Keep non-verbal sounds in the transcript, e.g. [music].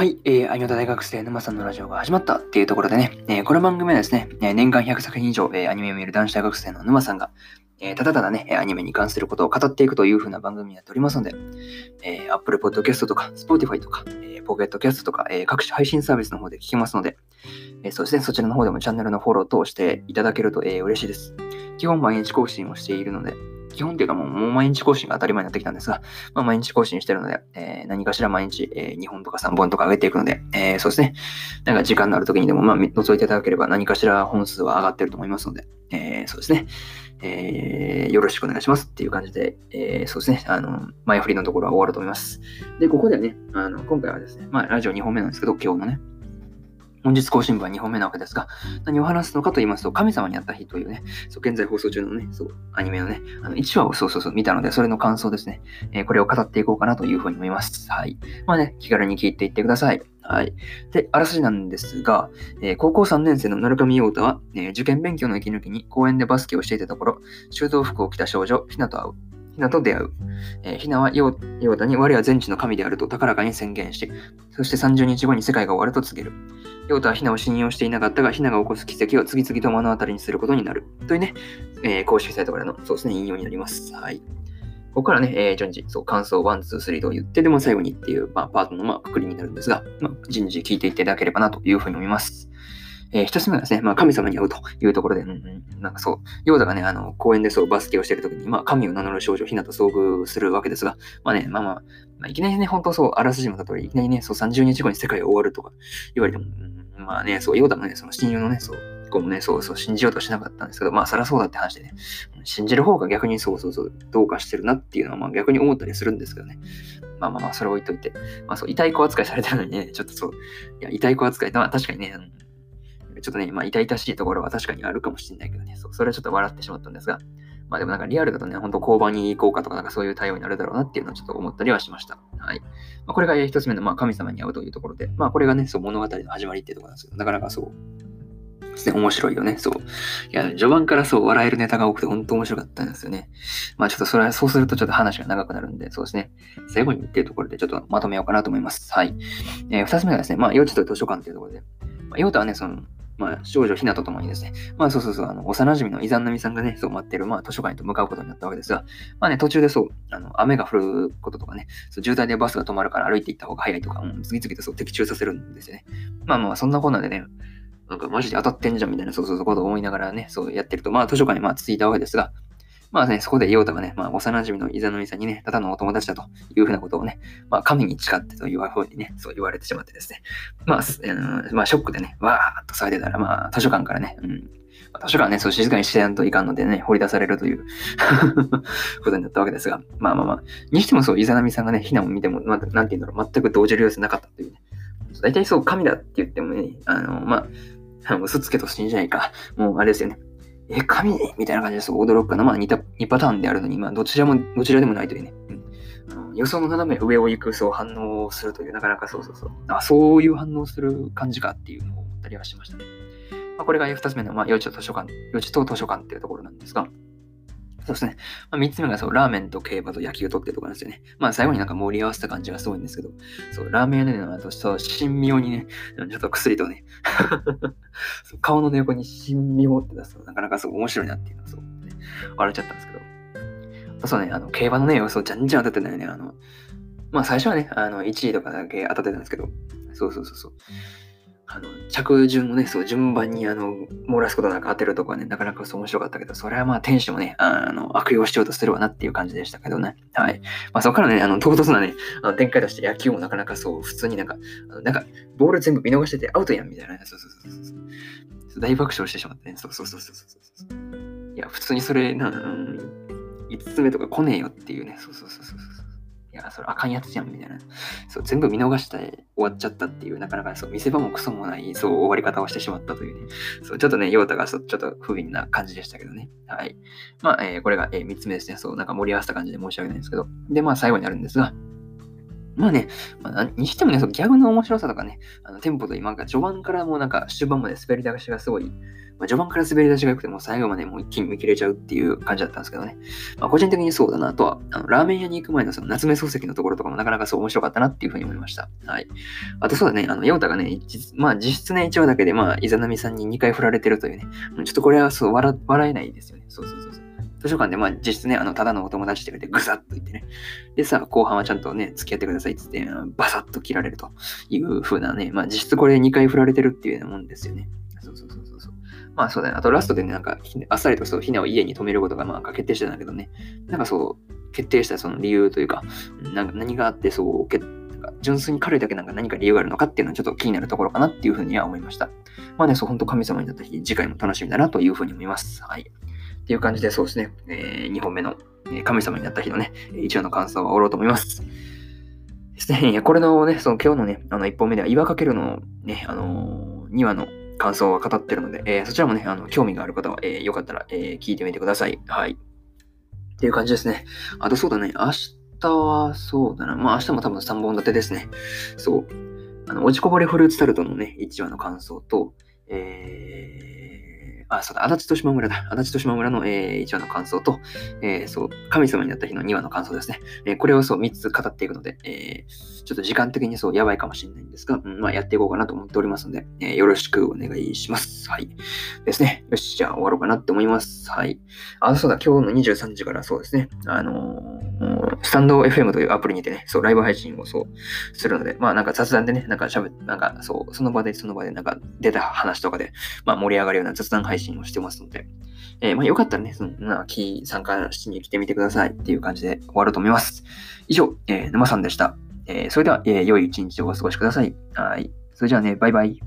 はい、えー、アニメ大学生沼さんのラジオが始まったっていうところでね、えー、この番組はですね、年間100作品以上、えー、アニメを見る男子大学生の沼さんが、えー、ただただね、アニメに関することを語っていくという風な番組になっておりますので、えー、Apple Podcast とか Spotify とか、えー、Pocket Cast とか、えー、各種配信サービスの方で聞きますので、えー、そしてそちらの方でもチャンネルのフォロー等していただけると、えー、嬉しいです。基本毎日更新をしているので、基本っていうかもう毎日更新が当たり前になってきたんですが、まあ、毎日更新してるので、えー、何かしら毎日、えー、2本とか3本とか上げていくので、えー、そうですね。なんか時間のある時にでも、まあ、覗いていただければ何かしら本数は上がってると思いますので、え、そうですね。えー、よろしくお願いしますっていう感じで、え、そうですね、あの、前振りのところは終わると思います。で、ここではね、あの、今回はですね、まあ、ラジオ2本目なんですけど、今日のね、本日更新部は2本目なわけですが、何を話すのかと言いますと、神様に会った日というね、そう現在放送中のね、そう、アニメのね、あの1話をそうそうそう見たので、それの感想ですね、えー、これを語っていこうかなというふうに思います。はい。まあね、気軽に聞いていってください。はい。で、あらすじなんですが、えー、高校3年生の鳴上陽太は、えー、受験勉強の息抜きに公園でバスケをしていたところ、修道服を着た少女、ひなと会う。ひなと出会う。えー、ひなはヨーダに我は全知の神であると高らかに宣言し、そして30日後に世界が終わると告げる。ヨータはひなを信用していなかったが、ひなが起こす奇跡を次々と目の当たりにすることになる。というね、えー、公式サイトからの、そうですね、引用になります。はい。ここからね、えー、順次、そう、感想1、2、3と言って、でも最後にっていう、まあ、パートの、まあ、くくりになるんですが、まあ、順次聞いていただければなというふうに思います。えー、一つ目はですね、まあ、神様に会うというところで、うんうん、なんかそう、ヨーダがね、あの、公園でそう、バスケをしてるときに、まあ、神を名乗る少女、ひなと遭遇するわけですが、まあね、まあまあ、まあ、いきなりね、本当そう、あらすじもたとおり、いきなりね、そう、30日後に世界が終わるとか言われても、うん、まあね、そう、ヨーダもね、その親友のね、そう、こうもね、そうそう、信じようとしなかったんですけど、まあ、そりゃそうだって話でね、信じる方が逆にそうそうそう、どうかしてるなっていうのは、まあ、逆に思ったりするんですけどね。まあまあまあ、それを置いといて、まあそう、痛い子扱いされてるのにね、ちょっとそう、いや、痛い子扱い、まあ確かにね、ちょっとね、まあ、痛々しいところは確かにあるかもしれないけどね、そう、それはちょっと笑ってしまったんですが、まあでもなんかリアルだとね、ほんと交番に行こうかとか、なんかそういう対応になるだろうなっていうのをちょっと思ったりはしました。はい。まあ、これが一つ目の、まあ、神様に会うというところで、まあこれがね、そう物語の始まりっていうところなんですけど、なかなかそう、ですね、面白いよね。そう。いや、序盤からそう、笑えるネタが多くて、本当面白かったんですよね。まあちょっとそれは、そうするとちょっと話が長くなるんで、そうですね。最後にっていうところでちょっとまとめようかなと思います。はい。えー、二つ目がですね、まあ幼稚と図書館っていうところで、まあ、ヨータはね、その、まあ、少女ひなとともにですね、まあそうそうそう、あの、幼馴染のイザンナミさんがね、そう待ってる、まあ図書館へと向かうことになったわけですが、まあね、途中でそう、あの、雨が降ることとかね、そう渋滞でバスが止まるから歩いていった方が早いとか、うん、次々とそう的中させるんですよね。まあまあ、そんなこんなでね、なんかマジで当たってんじゃんみたいな、そうそうそうことを思いながらね、そうやってると、まあ図書館にまあ着いたわけですが、まあね、そこでヨータがね、まあ幼馴染のイザノミさんにね、ただのお友達だというふうなことをね、まあ神に誓ってというふうにね、そう言われてしまってですね。まあ、うん、まあショックでね、わーっと騒いでたら、まあ図書館からね、うん、図書館ね、そう静かにしてやんといかんのでね、掘り出されるという [laughs] ことになったわけですが、まあまあまあ、にしてもそう、イザナミさんがね、ひなを見ても、まあ、なんて言うんだろう、全く動じる様子なかったというね。大体そう、神だって言ってもね、あの、まあ、嘘つけと信じないか。もうあれですよね。え、神？みたいな感じです驚くかな。まあ似た、2パターンであるのに、まあどちらも、どちらでもないというね。うん、予想の斜め上を行くそう反応するという、なかなかそうそうそう。あ、そういう反応する感じかっていうのを思ったりはしましたね。まあ、これが2つ目の、まあ、幼稚と図書館、幼稚と図書館っていうところなんですが、そうですね。まあ、3つ目がそう、ラーメンと競馬と野球とってとこなんですよね。まあ、最後になんか盛り合わせた感じがすごいんですけど、そう、ラーメン屋でのと、そう、神妙にね、ちょっと薬とね [laughs] 顔の横に神妙って出すとなかなかそう面白いなっていうのはそう、ね、笑っちゃったんですけど、そうね、あの、競馬のね、予想じゃんじゃん当たってたよね。あの、まあ、最初はね、あの、1位とかだけ当たってたんですけど、そうそうそうそう。あの、着順をね、そう、順番にあの、漏らすことなく当てるとこはね、なかなかそう面白かったけど、それはまあ、天使もね、あの、悪用しようとするわなっていう感じでしたけどね。はい。まあ、そこからね、あの、唐突なね、あの展開として野球もなかなかそう、普通になんか、あのなんか、ボール全部見逃しててアウトやんみたいな、そうそうそうそうそう。大爆笑してしまってね、そうそうそうそうそう。いや、普通にそれ、な、うん、5つ目とか来ねえよっていうね、そうそうそうそう。いや、それあかんやつじゃん、みたいな。そう、全部見逃して終わっちゃったっていう、なかなかそう、見せ場もクソもない、そう、終わり方をしてしまったというね。そう、ちょっとね、ヨータがそちょっと不憫な感じでしたけどね。はい。まあ、えー、これが、えー、3つ目ですね。そう、なんか盛り合わせた感じで申し訳ないんですけど。で、まあ、最後になるんですが、まあね、まあ、にしてもね、そのギャグの面白さとかね、あのテンポと今が序盤からもうなんか終盤まで滑り出しがすごい、まあ、序盤から滑り出しが良くても最後までもう一気に見切れちゃうっていう感じだったんですけどね。まあ、個人的にそうだなとは、あのラーメン屋に行く前のその夏目漱石のところとかもなかなかそう面白かったなっていうふうに思いました。はい。あとそうだね、あの、ヨータがね、まあ実質ね、1話だけで、まあ、イザナミさんに2回振られてるというね、ちょっとこれはそう笑笑えないですよね。そうそうそうそう。図書館で、まあ、実質ね、あの、ただのお友達って言って、ぐさっと言ってね。でさ、後半はちゃんとね、付き合ってくださいって言って、バサッと切られるという風なね、まあ、実質これ2回振られてるっていうようなもんですよね。そうそうそうそう。まあそうだね。あとラストでね、なんか、あっさりとそう、ひなを家に泊めることが、まあ、決定してたんだけどね。なんかそう、決定したその理由というか、なんか何があって、そう、純粋に彼だけなんか何か理由があるのかっていうのはちょっと気になるところかなっていうふうには思いました。まあね、そう、本当神様になった日、次回も楽しみだなというふうに思います。はい。っていう感じで、そうですね、えー、2本目の神様になった日のね、一話の感想を終わろうと思います。ですね、これのね、その今日のね、あの1本目では岩かけるのね、あのー、2話の感想は語ってるので、えー、そちらもね、あの興味がある方は、えー、よかったら、え、聞いてみてください。はい。っていう感じですね。あとそうだね、明日はそうだな。まあ明日も多分3本立てですね。そう。あの、落ちこぼれフルーツタルトのね、1話の感想と、えー、あ、そうだ、足立と島村だ。足立と島村の、えー、1話の感想と、えー、そう、神様になった日の2話の感想ですね。えー、これをそう3つ語っていくので、えー、ちょっと時間的にそうやばいかもしれないんですが、うん、まあやっていこうかなと思っておりますので、えー、よろしくお願いします。はい。ですね。よし、じゃあ終わろうかなって思います。はい。あ、そうだ、今日の23時からそうですね。あのー、スタンド FM というアプリにてね、そう、ライブ配信をそうするので、まあなんか雑談でね、なんか喋、なんかそう、その場でその場でなんか出た話とかで、まあ盛り上がるような雑談配信をしてますので、えー、まあ、よかったらね、その、な、キー参加しに来てみてくださいっていう感じで終わると思います。以上、えー、沼さんでした。えー、それでは、えー、良い一日をお過ごしください。はい。それじゃあね、バイバイ。